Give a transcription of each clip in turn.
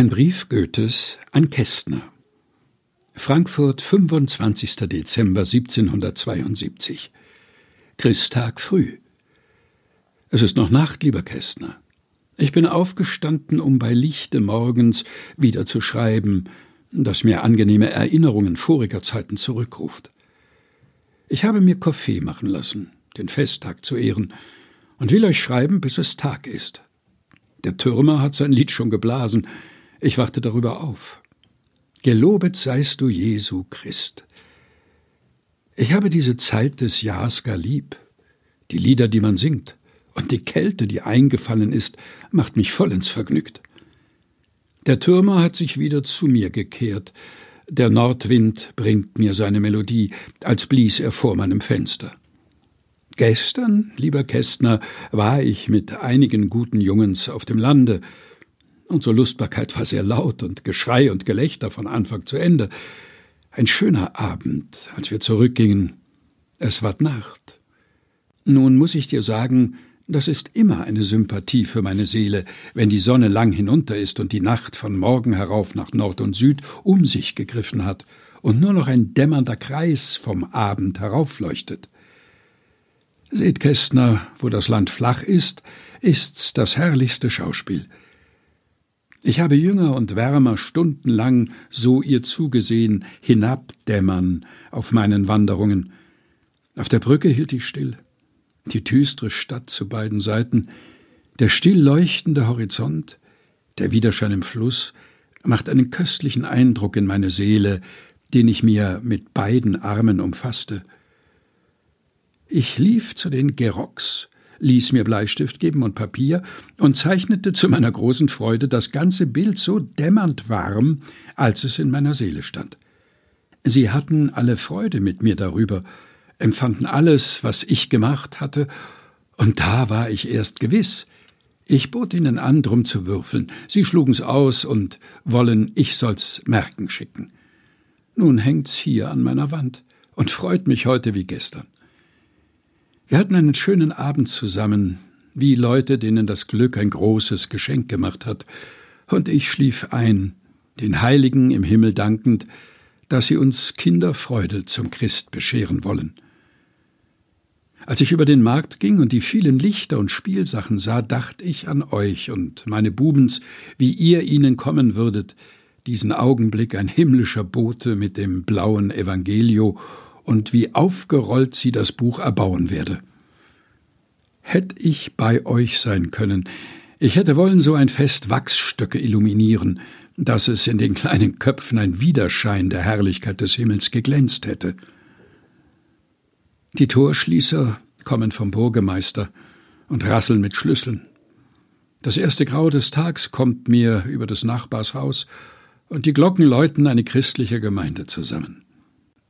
Ein Brief Goethes an Kästner. Frankfurt, 25. Dezember 1772. Christtag früh. Es ist noch Nacht, lieber Kästner. Ich bin aufgestanden, um bei Lichte morgens wieder zu schreiben, das mir angenehme Erinnerungen voriger Zeiten zurückruft. Ich habe mir Kaffee machen lassen, den Festtag zu ehren, und will euch schreiben, bis es Tag ist. Der Türmer hat sein Lied schon geblasen, ich warte darüber auf. Gelobet seist du, Jesu Christ. Ich habe diese Zeit des Jahres gar lieb. Die Lieder, die man singt, und die Kälte, die eingefallen ist, macht mich vollends vergnügt. Der Türmer hat sich wieder zu mir gekehrt. Der Nordwind bringt mir seine Melodie, als blies er vor meinem Fenster. Gestern, lieber Kästner, war ich mit einigen guten Jungens auf dem Lande. Unsere Lustbarkeit war sehr laut und Geschrei und Gelächter von Anfang zu Ende. Ein schöner Abend, als wir zurückgingen. Es ward Nacht. Nun muss ich dir sagen, das ist immer eine Sympathie für meine Seele, wenn die Sonne lang hinunter ist und die Nacht von Morgen herauf nach Nord und Süd um sich gegriffen hat und nur noch ein dämmernder Kreis vom Abend heraufleuchtet. Seht, Kästner, wo das Land flach ist, ist's das herrlichste Schauspiel. Ich habe jünger und wärmer stundenlang so ihr zugesehen, hinabdämmern auf meinen Wanderungen. Auf der Brücke hielt ich still. Die düstere Stadt zu beiden Seiten, der still leuchtende Horizont, der Widerschein im Fluss, macht einen köstlichen Eindruck in meine Seele, den ich mir mit beiden Armen umfasste. Ich lief zu den Gerox, ließ mir Bleistift geben und Papier und zeichnete zu meiner großen Freude das ganze Bild so dämmernd warm, als es in meiner Seele stand. Sie hatten alle Freude mit mir darüber, empfanden alles, was ich gemacht hatte, und da war ich erst gewiss. Ich bot ihnen an, drum zu würfeln. Sie schlugen's aus und wollen, ich soll's merken schicken. Nun hängt's hier an meiner Wand und freut mich heute wie gestern. Wir hatten einen schönen Abend zusammen, wie Leute, denen das Glück ein großes Geschenk gemacht hat, und ich schlief ein, den Heiligen im Himmel dankend, dass sie uns Kinderfreude zum Christ bescheren wollen. Als ich über den Markt ging und die vielen Lichter und Spielsachen sah, dacht ich an euch und meine Bubens, wie ihr ihnen kommen würdet, diesen Augenblick ein himmlischer Bote mit dem blauen Evangelio und wie aufgerollt sie das Buch erbauen werde. Hätt ich bei euch sein können, ich hätte wollen so ein Fest Wachsstöcke illuminieren, dass es in den kleinen Köpfen ein Widerschein der Herrlichkeit des Himmels geglänzt hätte. Die Torschließer kommen vom Burgemeister und rasseln mit Schlüsseln. Das erste Grau des Tags kommt mir über des Nachbars Haus, und die Glocken läuten eine christliche Gemeinde zusammen.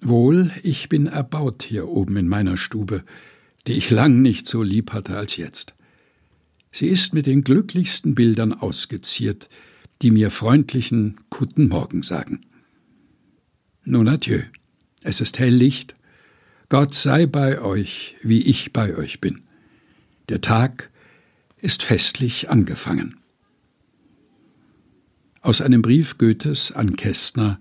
Wohl, ich bin erbaut hier oben in meiner Stube, die ich lang nicht so lieb hatte als jetzt. Sie ist mit den glücklichsten Bildern ausgeziert, die mir freundlichen Guten Morgen sagen. Nun adieu. Es ist helllicht. Gott sei bei euch, wie ich bei euch bin. Der Tag ist festlich angefangen. Aus einem Brief Goethes an Kästner